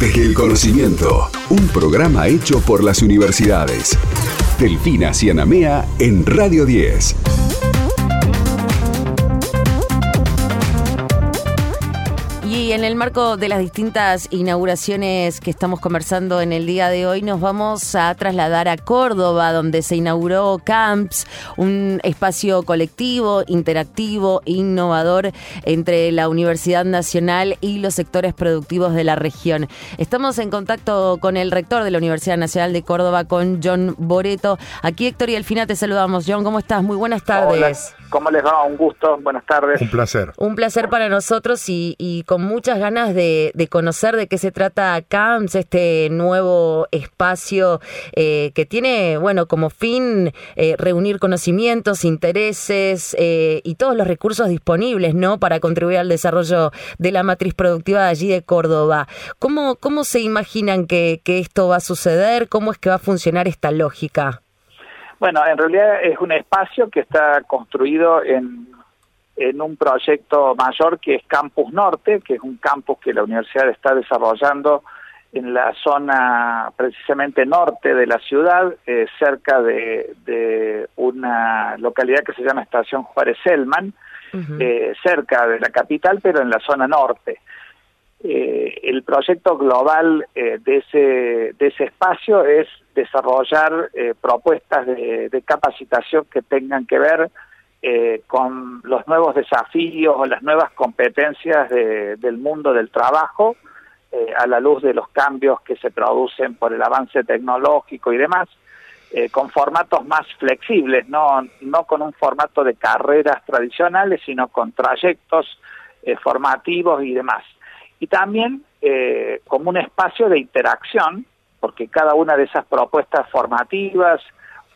Desde el conocimiento, un programa hecho por las universidades. Delfina Cianamea en Radio 10. En el marco de las distintas inauguraciones que estamos conversando en el día de hoy, nos vamos a trasladar a Córdoba, donde se inauguró CAMPS, un espacio colectivo, interactivo e innovador entre la Universidad Nacional y los sectores productivos de la región. Estamos en contacto con el rector de la Universidad Nacional de Córdoba, con John Boreto. Aquí Héctor y Elfina te saludamos. John, ¿cómo estás? Muy buenas tardes. ¿Cómo les va? Un gusto, buenas tardes. Un placer. Un placer para nosotros y, y con muchas ganas de, de, conocer de qué se trata CAMS, este nuevo espacio eh, que tiene, bueno, como fin eh, reunir conocimientos, intereses eh, y todos los recursos disponibles, ¿no? Para contribuir al desarrollo de la matriz productiva de allí de Córdoba. ¿Cómo, cómo se imaginan que, que esto va a suceder? ¿Cómo es que va a funcionar esta lógica? Bueno, en realidad es un espacio que está construido en, en un proyecto mayor que es Campus Norte, que es un campus que la universidad está desarrollando en la zona precisamente norte de la ciudad, eh, cerca de, de, una localidad que se llama Estación Juárez Selman, uh -huh. eh, cerca de la capital, pero en la zona norte. Eh, el proyecto global eh, de, ese, de ese espacio es desarrollar propuestas de, de, capacitación que tengan que ver eh, con los nuevos desafíos o las nuevas competencias de, del mundo del trabajo eh, a la luz de los cambios que se producen por el avance tecnológico y demás, eh, con formatos más flexibles, no, no con un formato de carreras tradicionales, sino con trayectos formativos y demás. Y también eh, como un espacio de interacción, porque cada una de esas propuestas formativas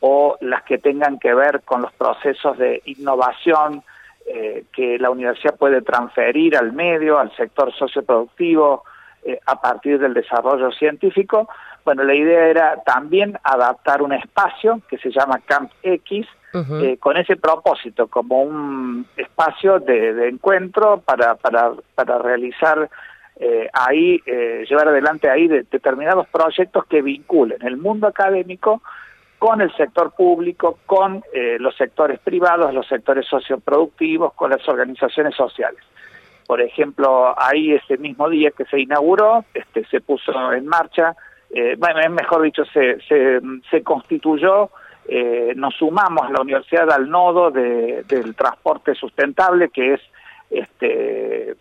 o las que tengan que ver con los procesos de innovación eh, que la universidad puede transferir al medio, al sector socioproductivo, eh, a partir del desarrollo científico, bueno, la idea era también adaptar un espacio que se llama Camp X, Uh -huh. eh, con ese propósito, como un espacio de, de encuentro para, para, para realizar eh, ahí, eh, llevar adelante ahí de, determinados proyectos que vinculen el mundo académico con el sector público, con eh, los sectores privados, los sectores socioproductivos, con las organizaciones sociales. Por ejemplo, ahí ese mismo día que se inauguró, este, se puso en marcha, eh, bueno, mejor dicho, se, se, constituyó eh, nos sumamos la universidad al nodo de, del transporte sustentable, que es este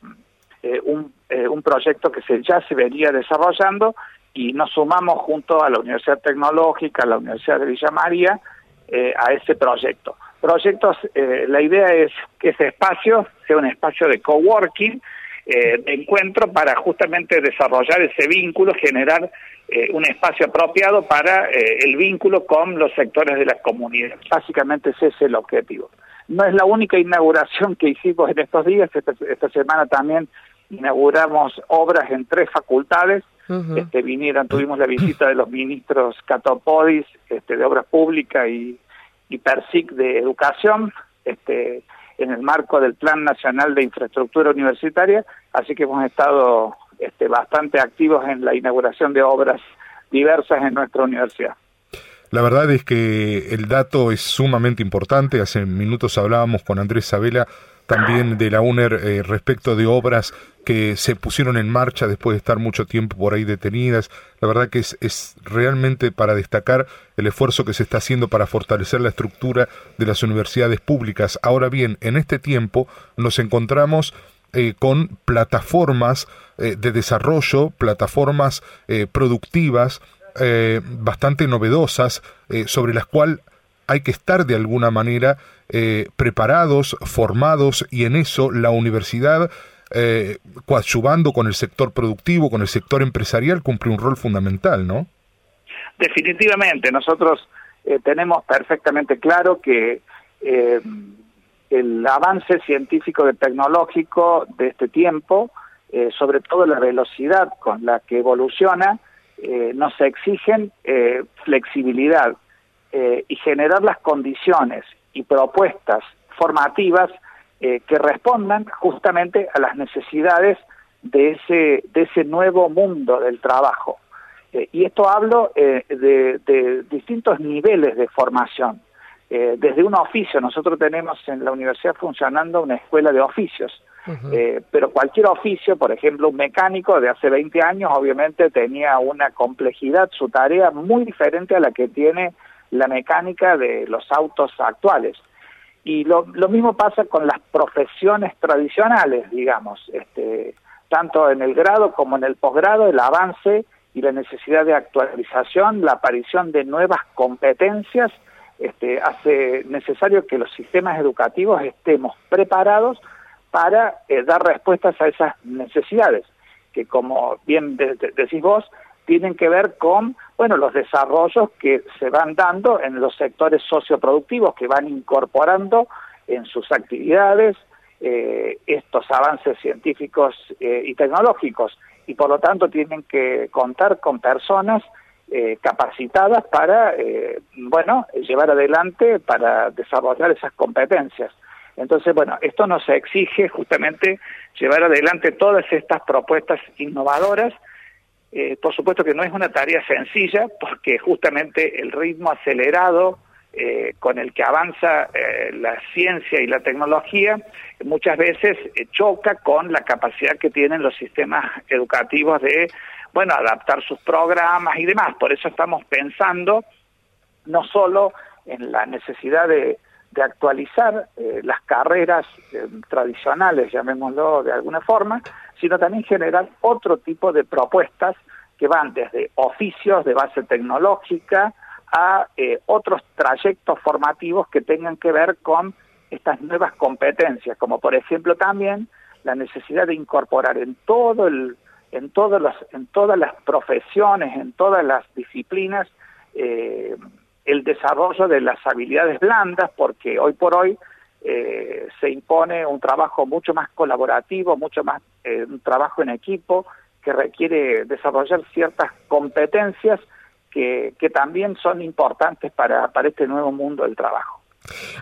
eh, un, eh, un proyecto que se, ya se venía desarrollando y nos sumamos junto a la Universidad Tecnológica, a la Universidad de Villa María, eh, a ese proyecto. Proyectos, la idea es que ese espacio sea un espacio de coworking, de encuentro para justamente desarrollar ese vínculo, generar eh, un espacio apropiado para eh, el vínculo con los sectores de la comunidad. Básicamente ese es el objetivo. No es la única inauguración que hicimos en estos días, esta, esta semana también inauguramos obras en tres facultades, uh -huh. este, vinieron, tuvimos la visita de los ministros Catopodis este, de Obras Públicas y, y PERSIC de Educación, este, en el marco del Plan Nacional de Infraestructura Universitaria, así que hemos estado este, bastante activos en la inauguración de obras diversas en nuestra universidad. La verdad es que el dato es sumamente importante. Hace minutos hablábamos con Andrés Sabela también de la UNER eh, respecto de obras que se pusieron en marcha después de estar mucho tiempo por ahí detenidas. La verdad que es, realmente para destacar el esfuerzo que se está haciendo para fortalecer la estructura de las universidades públicas. Ahora bien, en este tiempo nos encontramos eh, con plataformas eh, de desarrollo, plataformas productivas bastante novedosas sobre las cuales hay que estar de alguna manera preparados, formados y en eso la universidad eh, coadyuvando con el sector productivo, con el sector empresarial, cumple un rol fundamental, ¿no? Definitivamente, nosotros eh, tenemos perfectamente claro que eh, el avance científico y tecnológico de este tiempo, eh, sobre todo la velocidad con la que evoluciona, eh, nos exigen eh, y generar las condiciones y propuestas formativas que respondan justamente a las necesidades de ese, de ese nuevo mundo del trabajo. Eh, y esto hablo eh, de, distintos niveles de formación. Eh, desde un oficio, nosotros tenemos en la universidad funcionando una escuela de oficios, pero cualquier oficio, por ejemplo, un mecánico de hace 20 años, obviamente tenía una complejidad, su tarea muy diferente a la que tiene la mecánica de los autos actuales. Y lo, lo mismo pasa con las profesiones tradicionales, digamos, este, tanto en el grado como en el posgrado, el avance y la necesidad de actualización, la aparición de nuevas competencias, este, hace necesario que los sistemas educativos estemos preparados para eh, dar respuestas a esas necesidades, que como bien decís vos, tienen que ver con bueno los desarrollos que se van dando en los sectores socioproductivos que van incorporando en sus actividades eh, estos avances científicos eh, y tecnológicos y por lo tanto tienen que contar con personas eh, capacitadas para, eh, bueno, llevar adelante, para desarrollar esas competencias. Entonces, bueno, esto nos exige justamente llevar adelante todas estas propuestas innovadoras. Eh, por supuesto que no es una tarea sencilla porque justamente el ritmo acelerado eh, con el que avanza eh, la ciencia y la tecnología muchas veces eh, choca con la capacidad que tienen los sistemas educativos de, bueno, adaptar sus programas y demás. Por eso estamos pensando no solo en la necesidad de, de actualizar las carreras tradicionales, llamémoslo de alguna forma, sino también generar otro tipo de propuestas que van desde oficios de base tecnológica, a eh, otros trayectos formativos que tengan que ver con estas nuevas competencias, como por ejemplo también la necesidad de incorporar en todo el en todas las en todas las profesiones, en todas las disciplinas eh, el desarrollo de las habilidades blandas, porque hoy por hoy eh, se impone un trabajo mucho más colaborativo, mucho más un trabajo en equipo que requiere desarrollar ciertas competencias que, también son importantes para, para este nuevo mundo del trabajo.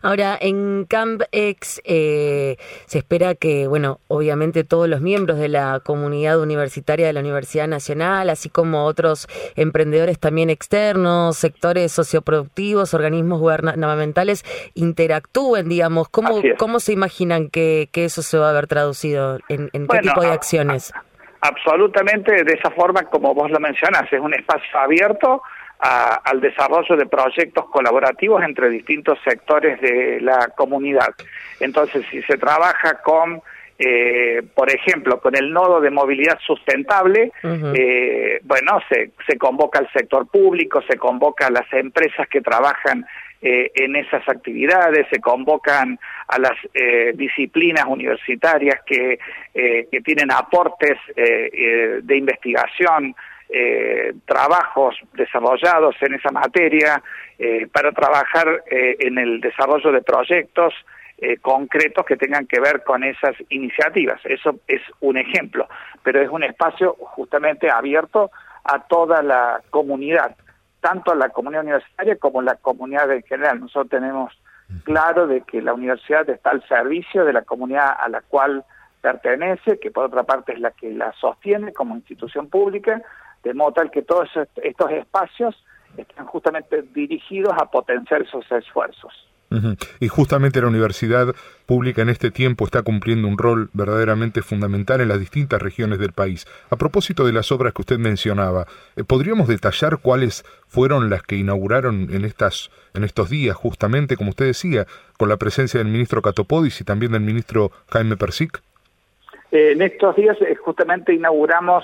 Ahora, en CampX eh, se espera que, bueno, obviamente todos los miembros de la comunidad universitaria de la Universidad Nacional, así como otros emprendedores también externos, sectores socioproductivos, organismos gubernamentales, interactúen, digamos. ¿Cómo, cómo se imaginan que, que, eso se va a haber traducido? ¿En, qué tipo de acciones? Absolutamente de esa forma como vos lo mencionas, es un espacio abierto al desarrollo de proyectos colaborativos entre distintos sectores de la comunidad. Entonces, si se trabaja con, eh, por ejemplo, con el nodo de movilidad sustentable, eh, bueno, se, se convoca al sector público, se convoca a las empresas que trabajan eh, en esas actividades, se convocan a las eh, disciplinas universitarias que, eh, que tienen aportes de investigación, trabajos desarrollados en esa materia, para trabajar en el desarrollo de proyectos concretos que tengan que ver con esas iniciativas. Eso es un ejemplo, pero es un espacio justamente abierto a toda la comunidad tanto la comunidad universitaria como la comunidad en general. Nosotros tenemos claro de que la universidad está al servicio de la comunidad a la cual pertenece, que por otra parte es la que la sostiene como institución pública, de modo tal que todos estos espacios están justamente dirigidos a potenciar esos esfuerzos. Y justamente la universidad pública en este tiempo está cumpliendo un rol verdaderamente fundamental en las distintas regiones del país. A propósito de las obras que usted mencionaba, eh, ¿podríamos detallar cuáles fueron las que inauguraron en estas en estos días, justamente como usted decía, con la presencia del ministro Catopodis y también del ministro Jaime Persic? Eh, en estos días eh, justamente inauguramos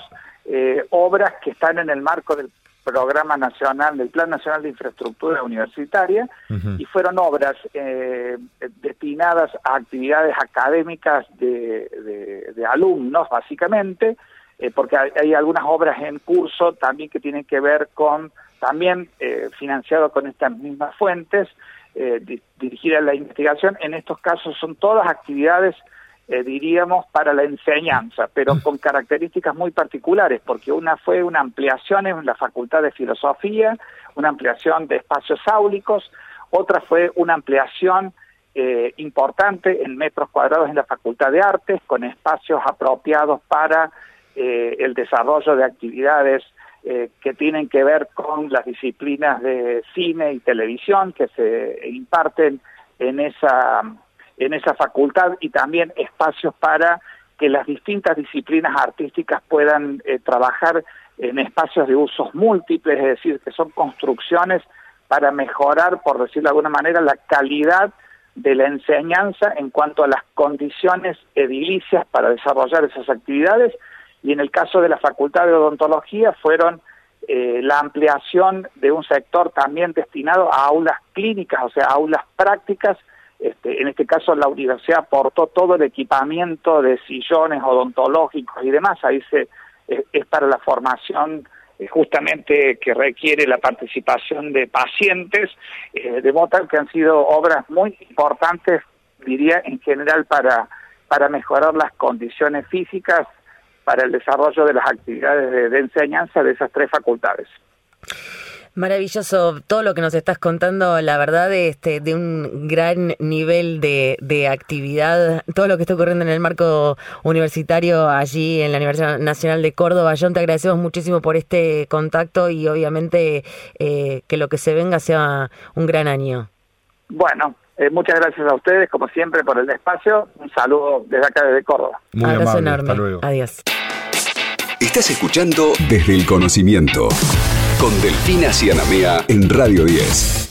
obras que están en el marco del programa nacional, del Plan Nacional de Infraestructura Universitaria, y fueron obras eh, destinadas a actividades académicas de, de, alumnos, básicamente, eh, porque hay, algunas obras en curso también que tienen que ver con, también eh, financiado con estas mismas fuentes, eh, dirigidas a la investigación. En estos casos son todas actividades eh, diríamos, para la enseñanza, pero con características muy particulares, porque una fue una ampliación en la Facultad de Filosofía, una ampliación de espacios áulicos, otra fue una ampliación eh, importante en metros cuadrados en la Facultad de Artes, con espacios apropiados para eh, el desarrollo de actividades eh, que tienen que ver con las disciplinas de cine y televisión que se imparten en esa, en esa facultad y también espacios para que las distintas disciplinas artísticas puedan eh, trabajar en espacios de usos múltiples, es decir, que son construcciones para mejorar, por decirlo de alguna manera, la calidad de la enseñanza en cuanto a las condiciones edilicias para desarrollar esas actividades y en el caso de la Facultad de Odontología fueron eh, la ampliación de un sector también destinado a aulas clínicas, o sea, aulas prácticas. Este, en este caso la universidad aportó todo el equipamiento de sillones odontológicos y demás, ahí se, eh, es para la formación eh, justamente que requiere la participación de pacientes, de modo que han sido obras muy importantes, diría, en general para, para mejorar las condiciones físicas para el desarrollo de las actividades de, enseñanza de esas tres facultades. Maravilloso todo lo que nos estás contando, la verdad, este, de un gran nivel de, de, actividad, todo lo que está ocurriendo en el marco universitario allí en la Universidad Nacional de Córdoba. John, te agradecemos muchísimo por este contacto y obviamente eh, que lo que se venga sea un gran año. Bueno, eh, muchas gracias a ustedes, como siempre, por el espacio. Un saludo desde acá, desde Córdoba. Muy Abrazo enorme. Hasta luego. Adiós. Estás escuchando Desde el Conocimiento con Delfina Cianamea en Radio 10.